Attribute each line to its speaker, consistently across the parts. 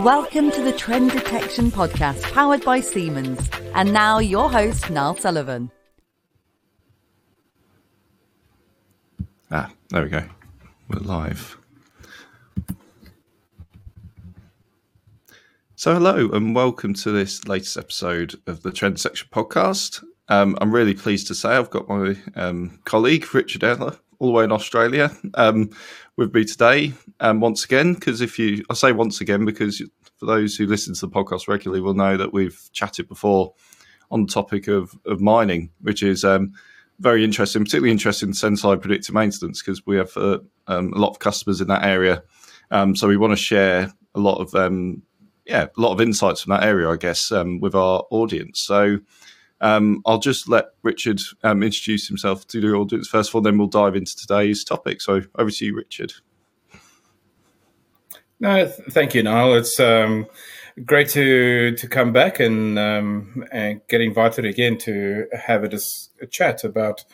Speaker 1: Welcome to the Trend Detection Podcast powered by Siemens. And now your host, Niall Sullivan.
Speaker 2: Ah, there we go. We're live. So, hello and welcome to this latest episode of the Trend Detection Podcast. Um, I'm really pleased to say I've got my um, colleague Richard Ella all the way in Australia um, with me today. Um, once again, because if you, I say once again because for those who listen to the podcast regularly will know that we've chatted before on the topic of, of mining, which is um, very interesting, particularly interesting in predictive maintenance because we have uh, um, a lot of customers in that area. Um, so we want to share a lot of um, yeah, a lot of insights from that area, I guess, um, with our audience. So um, I'll just let Richard um, introduce himself to the audience first of all, then we'll dive into today's topic. So over to you, Richard.
Speaker 3: No, th- thank you, Niall. It's um, great to to come back and um, and get invited again to have a, dis- a chat about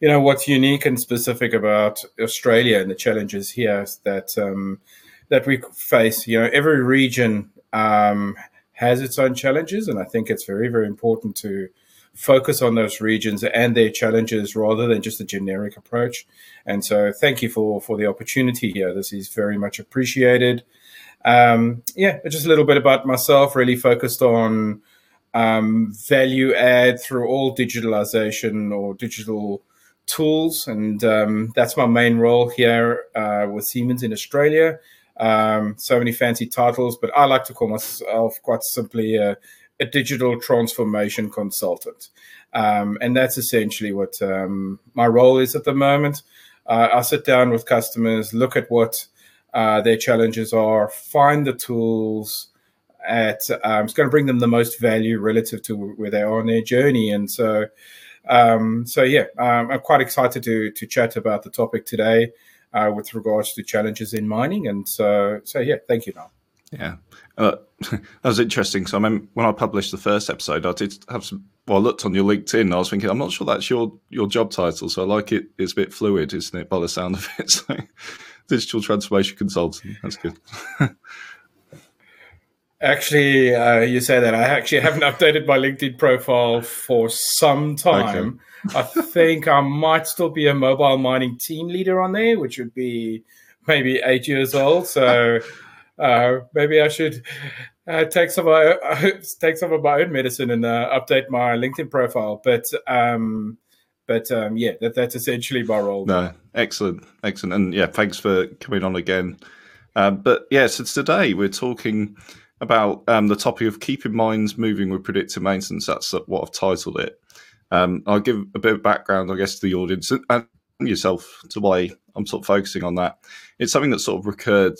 Speaker 3: you know what's unique and specific about Australia and the challenges here that um, that we face. You know, every region um, has its own challenges, and I think it's very very important to focus on those regions and their challenges rather than just a generic approach. And so, thank you for for the opportunity here. This is very much appreciated. Um, yeah, just a little bit about myself. Really focused on um, value add through all digitalization or digital tools, and um, that's my main role here uh, with Siemens in Australia. Um, so many fancy titles, but I like to call myself quite simply a, a digital transformation consultant. Um, and that's essentially what um, my role is at the moment. Uh, I sit down with customers, look at what uh, their challenges are, find the tools at um, it's going to bring them the most value relative to where they are on their journey. And so, um, so yeah, um, I'm quite excited to to chat about the topic today uh, with regards to challenges in mining. And so, so yeah, thank you, Niall.
Speaker 2: Yeah, uh, that was interesting. So I mean, when I published the first episode, I did have some. Well, I looked on your LinkedIn. and I was thinking, I'm not sure that's your your job title. So I like it. It's a bit fluid, isn't it, by the sound of it? So, digital transformation consultant. That's good.
Speaker 3: Actually, uh, you say that. I actually haven't updated my LinkedIn profile for some time. Okay. I think I might still be a mobile mining team leader on there, which would be maybe eight years old. So uh, maybe I should uh, take some of my, take some of my own medicine and uh, update my LinkedIn profile. But um, but um, yeah, that, that's essentially my role.
Speaker 2: No, excellent, excellent, and yeah, thanks for coming on again. Um, but yeah, so today we're talking about um, the topic of keeping minds moving with predictive maintenance. That's what I've titled it. Um, I'll give a bit of background, I guess, to the audience and yourself to why I'm sort of focusing on that. It's something that sort of recurred,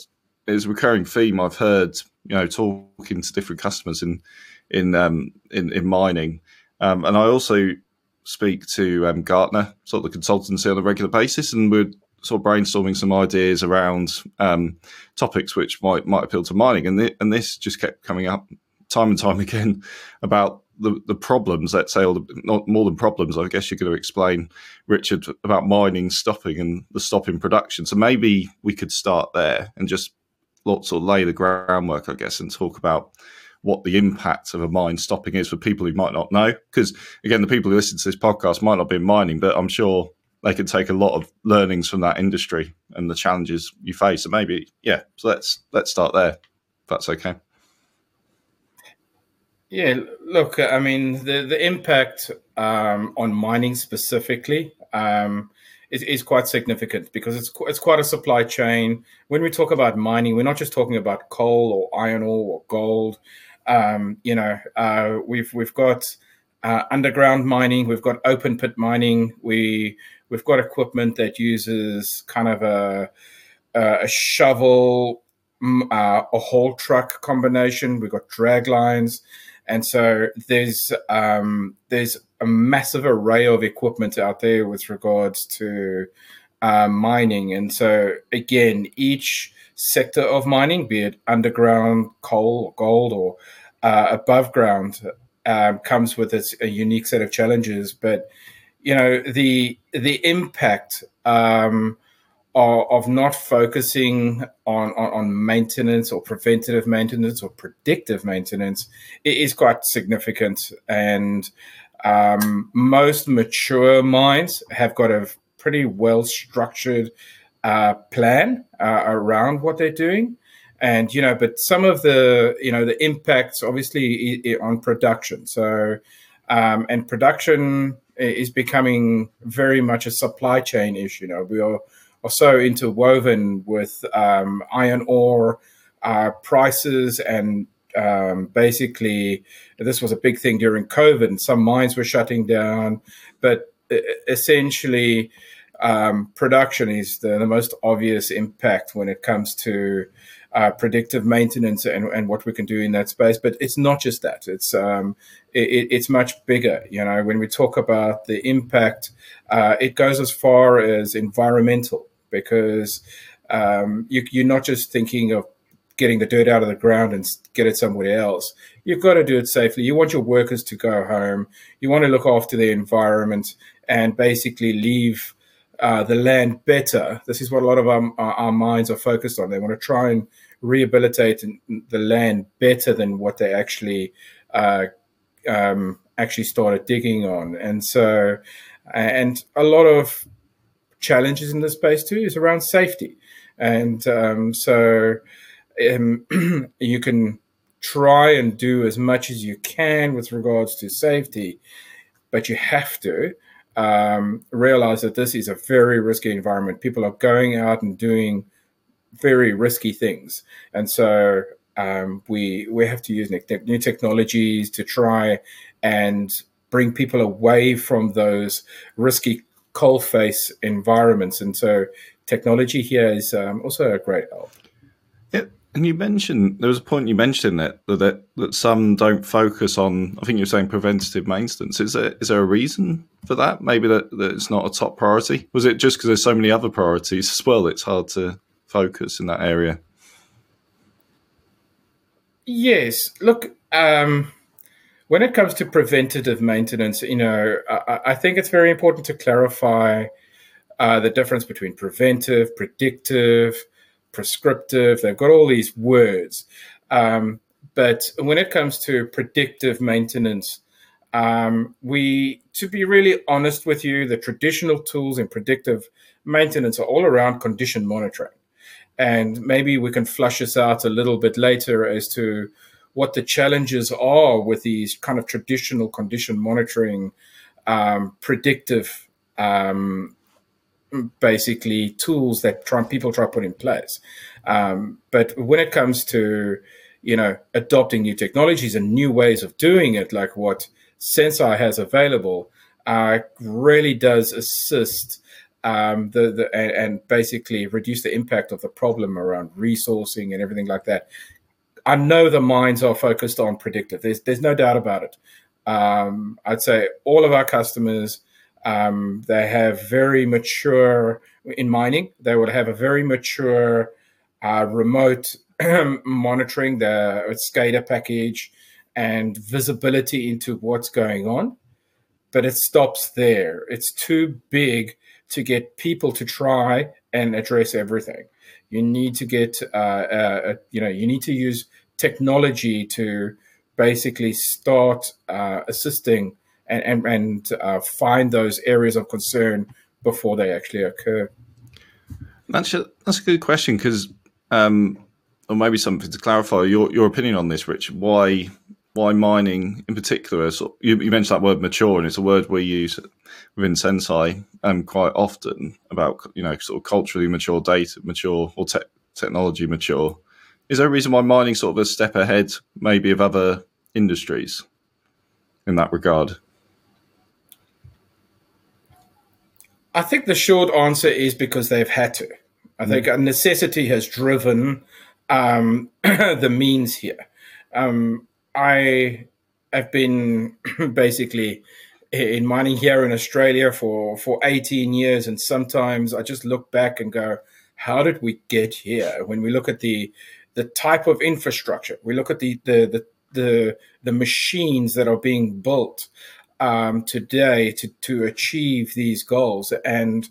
Speaker 2: is a recurring theme I've heard, you know, talking to different customers in in um, in, in mining, um, and I also speak to um, Gartner, sort of the consultancy on a regular basis, and we're sort of brainstorming some ideas around um, topics which might might appeal to mining, and th- and this just kept coming up time and time again about the, the problems. Let's say, or the, not more than problems. I guess you're going to explain, Richard, about mining stopping and the stop in production. So maybe we could start there and just lots or lay the groundwork, I guess, and talk about what the impact of a mine stopping is for people who might not know. Because again, the people who listen to this podcast might not be in mining, but I'm sure they can take a lot of learnings from that industry and the challenges you face. So maybe, yeah. So let's let's start there. If that's okay.
Speaker 3: Yeah, look, I mean, the the impact um, on mining specifically um, is, is quite significant because it's it's quite a supply chain. When we talk about mining, we're not just talking about coal or iron ore or gold. Um, you know, uh, we've we've got uh, underground mining, we've got open pit mining, we we've got equipment that uses kind of a a shovel, mm, uh, a haul truck combination. We've got drag lines, and so there's um, there's a massive array of equipment out there with regards to uh, mining, and so again, each sector of mining, be it underground coal, or gold, or uh, above ground, um, comes with its a unique set of challenges. But you know the the impact um, of not focusing on, on, on maintenance or preventative maintenance or predictive maintenance is quite significant. And um, most mature mines have got a pretty well structured uh, plan uh, around what they're doing. And you know, but some of the you know the impacts obviously on production. So, um, and production is becoming very much a supply chain issue. You know, we are are so interwoven with um, iron ore uh, prices and um, basically this was a big thing during COVID and some mines were shutting down, but essentially um, production is the, the, most obvious impact when it comes to uh, predictive maintenance and, and, what we can do in that space. But it's not just that; it's um, it, it's much bigger. You know, when we talk about the impact, uh, it goes as far as environmental because um, you, you're not just thinking of getting the dirt out of the ground and get it somewhere else. You've got to do it safely. You want your workers to go home. You want to look after the environment and basically leave uh, the land better. This is what a lot of our, our, minds are focused on. They want to try and rehabilitate the land better than what they actually uh, um, actually started digging on. And so, and a lot of challenges in this space too is around safety. And um, so um, you can try and do as much as you can with regards to safety, but you have to um, realize that this is a very risky environment. People are going out and doing very risky things, and so um, we we have to use new technologies to try and bring people away from those risky coalface environments. And so technology here is um, also a great help.
Speaker 2: And you mentioned there was a point you mentioned that that that some don't focus on. I think you're saying preventative maintenance. Is there is there a reason for that? Maybe that, that it's not a top priority. Was it just because there's so many other priorities as well? It's hard to focus in that area.
Speaker 3: Yes. Look. Um, when it comes to preventative maintenance, you know, I, I think it's very important to clarify uh, the difference between preventive, predictive, prescriptive. They've got all these words. Um, but when it comes to predictive maintenance, um, we, to be really honest with you, the traditional tools in predictive maintenance are all around condition monitoring. And maybe we can flush this out a little bit later as to what the challenges are with these kind of traditional condition monitoring, um, predictive, um, basically tools that try, people try to put in place. Um, but when it comes to you know adopting new technologies and new ways of doing it, like what Senseye has available, uh, really does assist. Um, the, the and, and, basically reduce the impact of the problem around resourcing and everything like that. I know the minds are focused on predictive. There's there's no doubt about it. Um, I'd say all of our customers um, they have very mature in mining. They would have a very mature uh, remote monitoring, the SCADA package, and visibility into what's going on. But it stops there. It's too big to get people to try and address everything you need to get uh, uh, you know you need to use technology to basically start uh, assisting and and, and uh, find those areas of concern before they actually occur.
Speaker 2: That's a, that's a good question because, um, or maybe something to clarify your your opinion on this, Rich. Why why mining in particular? So you, you, mentioned that word mature, and it's a word we use within Senseye um, quite often about you know sort of culturally mature data mature or te- technology mature. Is there a reason why mining sort of a step ahead maybe of other industries in that regard?
Speaker 3: I think the short answer is because they've had to. I think mm. necessity has driven um, the means here. Um, I have been basically in mining here in Australia for, for 18 years. And sometimes I just look back and go, how did we get here? When we look at the, the type of infrastructure, we look at the, the, the, the, the machines that are being built um, today to, to achieve these goals. And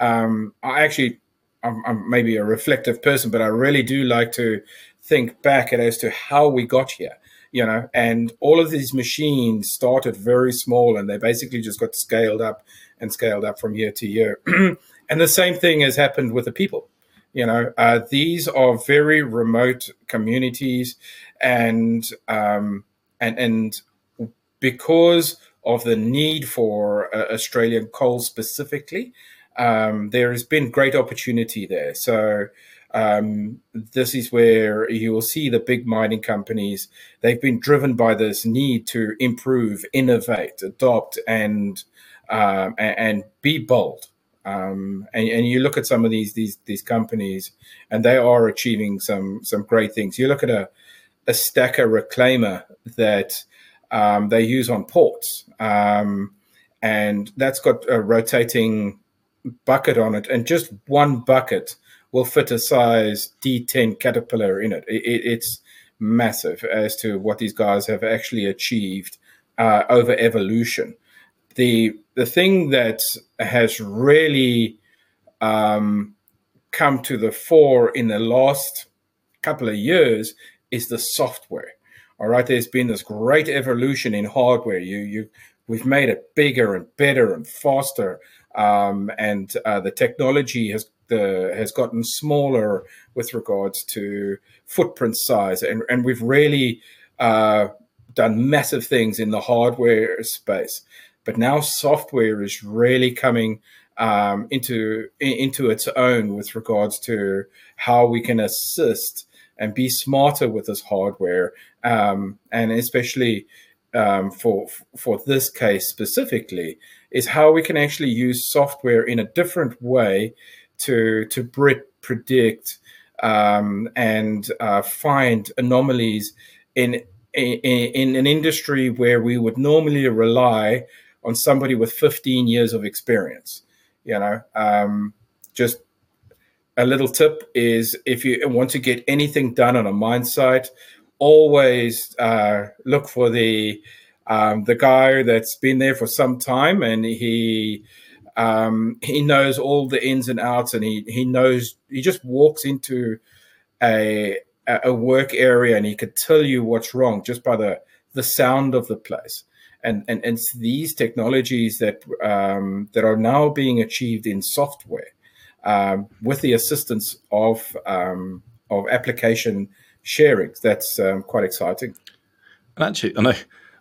Speaker 3: um, I actually I'm, I'm maybe a reflective person, but I really do like to think back as to how we got here you know? And all of these machines started very small and they basically just got scaled up and scaled up from year to year. And the same thing has happened with the people you know? Uh, these are very remote communities and um, and and because of the need for uh, australian coal specifically um, there has been great opportunity there so um, this is where you will see the big mining companies. They've been driven by this need to improve, innovate, adopt, and um, and, and, be bold. Um, and, and, you look at some of these these these companies, and they are achieving some some great things. You look at a a stacker reclaimer that um, they use on ports, um, and that's got a rotating bucket on it, and just one bucket will fit a size D10 Caterpillar in it. it, it it's massive as to what these guys have actually achieved uh, over evolution. The the thing that has really um, come to the fore in the last couple of years is the software. All right, there's been this great evolution in hardware. You you we've made it bigger and better and faster, um, and uh, the technology has the has gotten smaller with regards to footprint size, and and we've really uh, done massive things in the hardware space. But now software is really coming um, into into its own with regards to how we can assist and be smarter with this hardware, um, and especially um, for for this case specifically, is how we can actually use software in a different way to to predict um, and uh, find anomalies in, in in an industry where we would normally rely on somebody with 15 years of experience. You know, um, just a little tip is if you want to get anything done on a mine site, always uh, look for the um, the guy that's been there for some time and he um, he knows all the ins and outs, and he he knows he just walks into a a work area and he could tell you what's wrong just by the the sound of the place. And, and, and these technologies that um, that are now being achieved in software um, with the assistance of um, of application sharing. That's um, quite exciting.
Speaker 2: And actually, I know,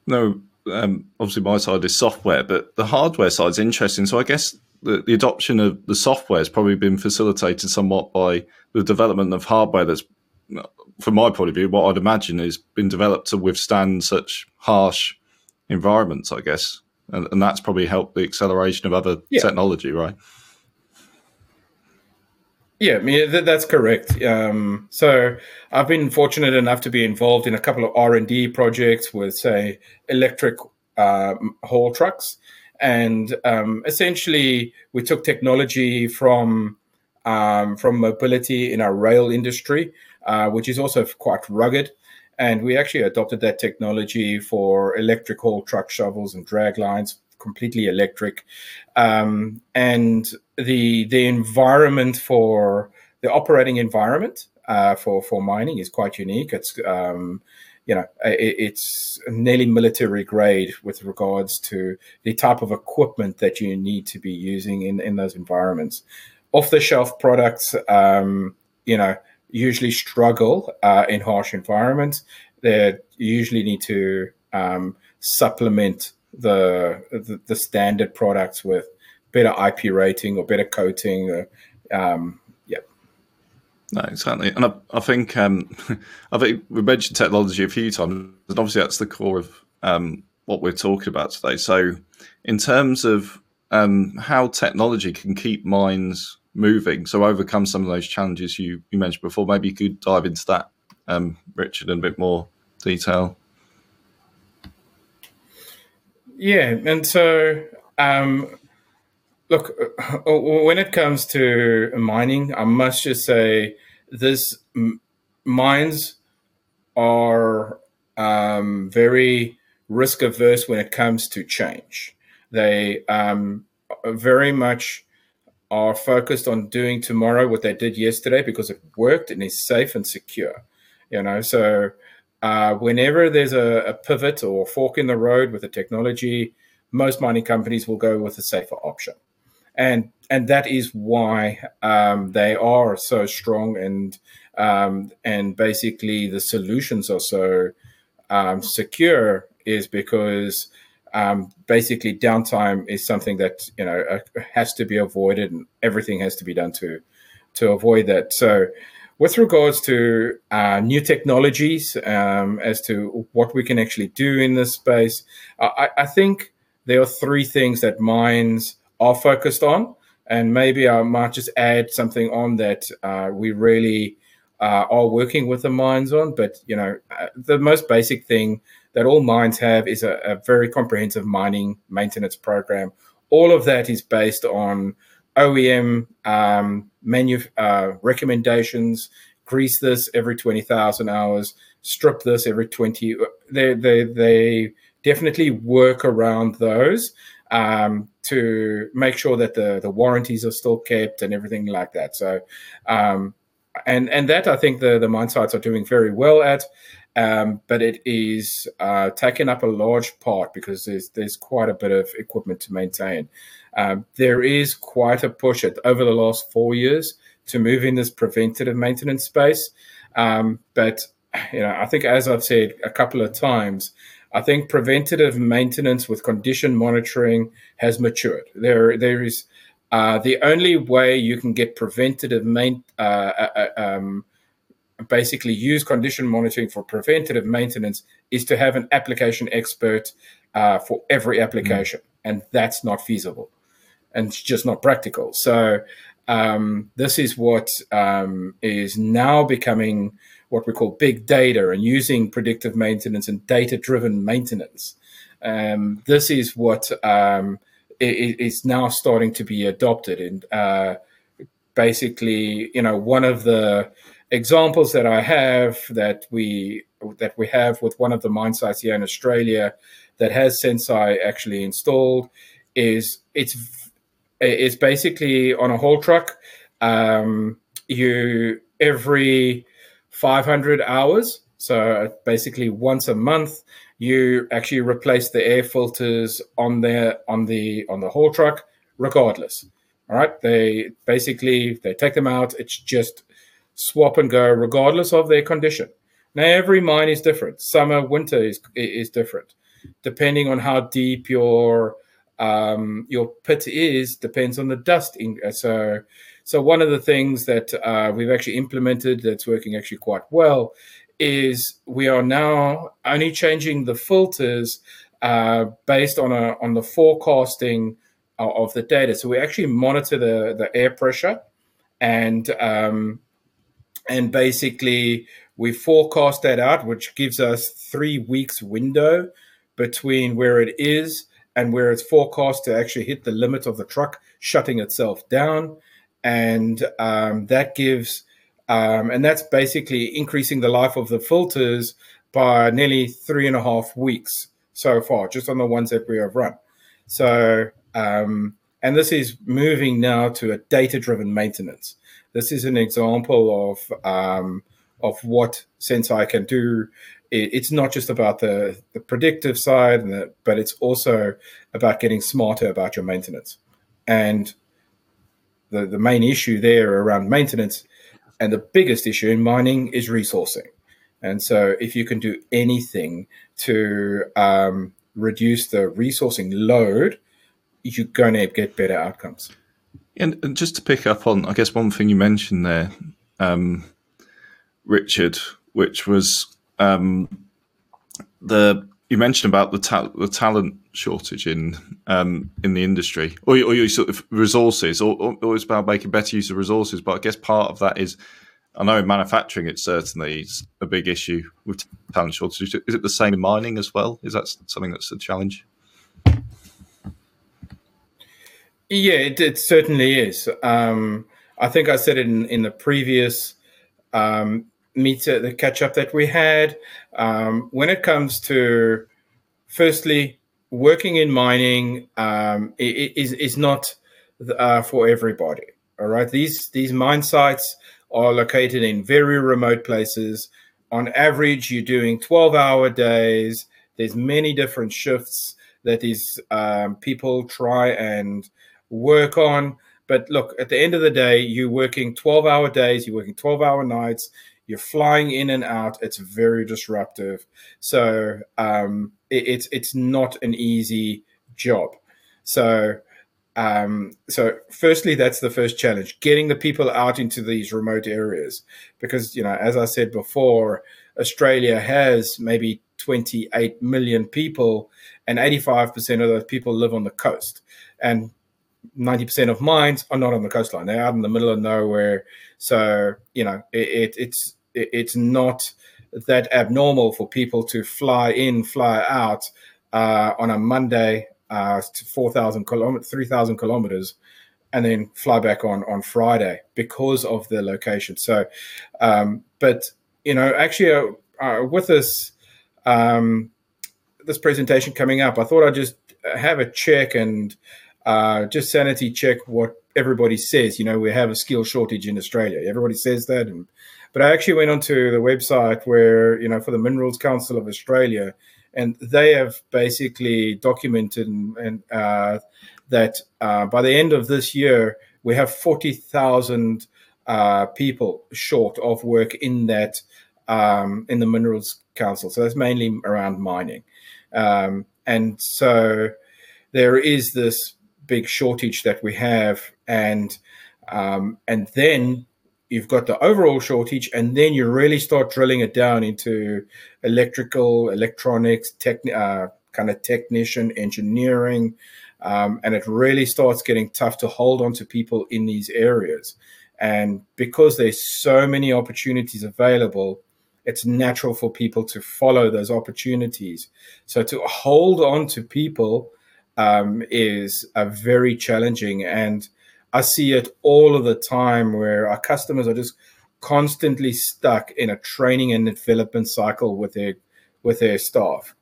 Speaker 2: no um, obviously my side is software, but the hardware side is interesting. So I guess the, the, adoption of the software has probably been facilitated somewhat by the development of hardware that's, from my point of view, what I'd imagine is been developed to withstand such harsh environments, I guess. And, and that's probably helped the acceleration of other yeah. technology, right?
Speaker 3: Yeah, I mean, that's correct. Um, so I've been fortunate enough to be involved in a couple of R and D projects with, say, electric uh, haul trucks, and um, essentially we took technology from um, from mobility in our rail industry, uh, which is also quite rugged, and we actually adopted that technology for electric haul truck shovels and drag lines completely electric, um, and the the environment for the operating environment uh, for for mining is quite unique. It's um, you know it, it's nearly military grade with regards to the type of equipment that you need to be using in in those environments. Off the shelf products, um, you know, usually struggle uh, in harsh environments. They usually need to um, supplement the, the, the standard products with better IP rating or better coating. Or, um, yeah.
Speaker 2: No, exactly, and I, I think um, I think we mentioned technology a few times, and obviously that's the core of um, what we're talking about today. So, in terms of um, how technology can keep mines moving, so overcome some of those challenges you, you mentioned before, maybe you could dive into that, um, Richard, in a bit more detail.
Speaker 3: Yeah, and so um, look, when it comes to mining, I must just say this mines are um, very risk averse when it comes to change. They um, very much are focused on doing tomorrow what they did yesterday because it worked and is safe and secure. You know, so uh, whenever there's a, a, pivot or a fork in the road with the technology, most mining companies will go with a safer option, and and that is why um, they are so strong and um, and basically the solutions are so um, secure is because um, basically downtime is something that you know uh, has to be avoided and everything has to be done to to avoid that. So with regards to uh, new technologies um, as to what we can actually do in this space I, I, think there are three things that mines are focused on and maybe i might just add something on that uh, we really uh, are working with the mines on but you know uh, the most basic thing that all mines have is a, a very comprehensive mining maintenance program. All of that is based on OEM um, menu uh, recommendations. Grease this every twenty thousand hours. Strip this every twenty. They they they definitely work around those um, to make sure that the the warranties are still kept and everything like that. So, um, and and that I think the the mine sites are doing very well at um, but it is uh, taking up a large part because there's there's quite a bit of equipment to maintain. Um, there is quite a push at, over the last four years to move in this preventative maintenance space, um, but you know I think as I've said a couple of times. I think preventative maintenance with condition monitoring has matured. There, there is uh, the only way you can get preventative main, uh, uh, uh um, basically use condition monitoring for preventative maintenance is to have an application expert uh, for every application, mm. and that's not feasible, and it's just not practical. So um, this is what um, is now becoming what we call big data and using predictive maintenance and data-driven maintenance. Um, this is what um, is now starting to be adopted, and uh, basically, you know, one of the examples that I have that we that we have with one of the mine sites here in Australia that has Senseye actually installed is it's it's basically on a haul truck. Um, you every 500 hours, so basically once a month, you actually replace the air filters on the on the on the haul truck, regardless. All right, they basically they take them out. It's just swap and go regardless of their condition. Now, every mine is different. Summer, winter is is different, depending on how deep your um, your pit is. Depends on the dust. In, uh, so, so one of the things that uh, we've actually implemented that's working actually quite well is we are now only changing the filters uh, based on a on the forecasting of the data. So we actually monitor the the air pressure and um, and basically we forecast that out, which gives us three weeks window between where it is and where it's forecast to actually hit the limit of the truck shutting itself down, and um, that gives um, and that's basically increasing the life of the filters by nearly three and a half weeks so far, just on the ones that we have run. So, um, and this is moving now to a data driven maintenance. This is an example of um, of what Senseye can do. It's not just about the, the predictive side, the, but it's also about getting smarter about your maintenance. And the, the main issue there around maintenance and the biggest issue in mining is resourcing. And so, if you can do anything to um, reduce the resourcing load, you're going to get better outcomes.
Speaker 2: And, and, just to pick up on, I guess one thing you mentioned there, um, Richard, which was um, the you mentioned about the ta- the talent shortage in um, in the industry, or, or your sort of resources, or, or, or it's about making better use of resources. But I guess part of that is, I know in manufacturing, it's certainly a big issue with talent shortage. Is it the same in mining as well? Is that something that's a challenge?
Speaker 3: Yeah, it, it certainly is. Um, I think I said it in, in the previous um, meet, the catch up that we had. Um, when it comes to, firstly, working in mining um, is is not uh, for everybody. All right, these these mine sites are located in very remote places. On average, you're doing 12 hour days. There's many different shifts that these um, people try and work on. But look, at the end of the day, you're working 12 hour days, you're working 12 hour nights, you're flying in and out. It's very disruptive. So um, it, it's it's not an easy job. So um, so firstly, that's the first challenge: getting the people out into these remote areas. Because you know, as I said before, Australia has maybe 28 million people, and 85% of those people live on the coast, and 90% of mines are not on the coastline; they're out in the middle of nowhere. So you know, it, it, it's it, it's not that abnormal for people to fly in, fly out uh, on a Monday uh, to 4,000 kilometers, 3,000 kilometers, and then fly back on on Friday because of the location. So, um, but you know, actually, uh, uh, with this um, this presentation coming up, I thought I'd just have a check and uh, just sanity check what everybody says. You know, we have a skill shortage in Australia. Everybody says that, and but I actually went onto the website where you know for the Minerals Council of Australia and they have basically documented and, and uh, that uh, by the end of this year we have forty thousand uh, people short of work in that um, in the Minerals Council. So that's mainly around mining, um, and so there is this big shortage that we have, and um, and then you've got the overall shortage, and then you really start drilling it down into electrical, electronics, tech, uh, kind of technician, engineering, um, and it really starts getting tough to hold on to people in these areas. And because there's so many opportunities available, it's natural for people to follow those opportunities. So to hold on to people um, is a very challenging and I see it all of the time where our customers are just constantly stuck in a training and development cycle with their with their staff.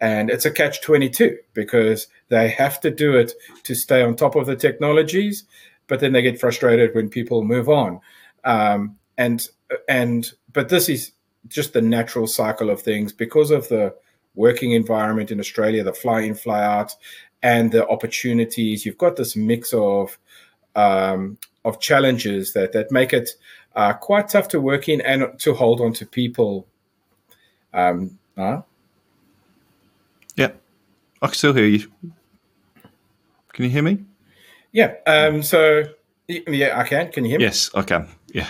Speaker 3: And it's a catch 22 because they have to do it to stay on top of the technologies, but then they get frustrated when people move on. Um, and and but this is just the natural cycle of things because of the working environment in Australia, the fly in, fly out, and the opportunities. You've got this mix of um, of challenges that that make it uh, quite tough to work in and to hold on to people. Um, uh?
Speaker 2: Yeah, I can still hear you. Can you hear me?
Speaker 3: Yeah. Um, so yeah, I can. Can you hear me?
Speaker 2: Yes, I can. Yeah.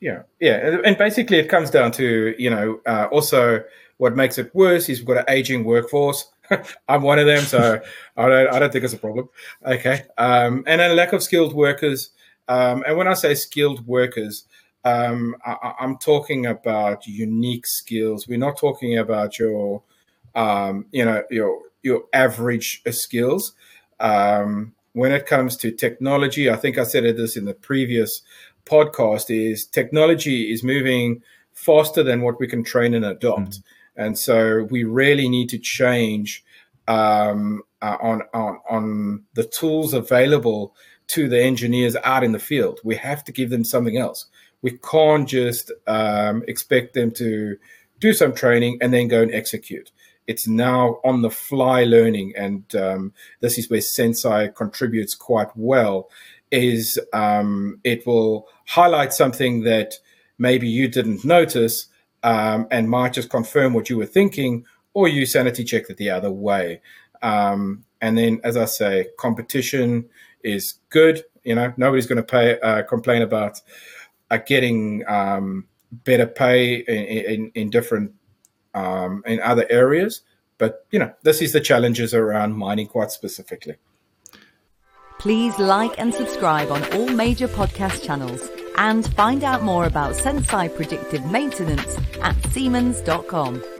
Speaker 3: Yeah, yeah, and basically it comes down to you know uh, also what makes it worse is we've got an aging workforce. I'm one of them, so I don't I don't think it's a problem. Okay, um, and a lack of skilled workers. Um, and when I say skilled workers, um, I, am talking about unique skills. We're not talking about your, um, you know, your your average skills. Um, when it comes to technology, I think I said this in the previous podcast. Is technology is moving faster than what we can train and adopt. Mm. And so we really need to change um, uh, on, on, on the tools available to the engineers out in the field. We have to give them something else. We can't just um, expect them to do some training and then go and execute. It's now on the fly learning, and um, this is where Senseye contributes quite well. Is um, it will highlight something that maybe you didn't notice, um, and might just confirm what you were thinking, or you sanity check it the other way. Um, and then, as I say, competition is good. You know, nobody's going to pay uh, complain about uh, getting um, better pay in, in, in different um, in other areas. But you know, this is the challenges around mining quite specifically.
Speaker 1: Please like and subscribe on all major podcast channels and find out more about Senseye predictive maintenance at Siemens.com.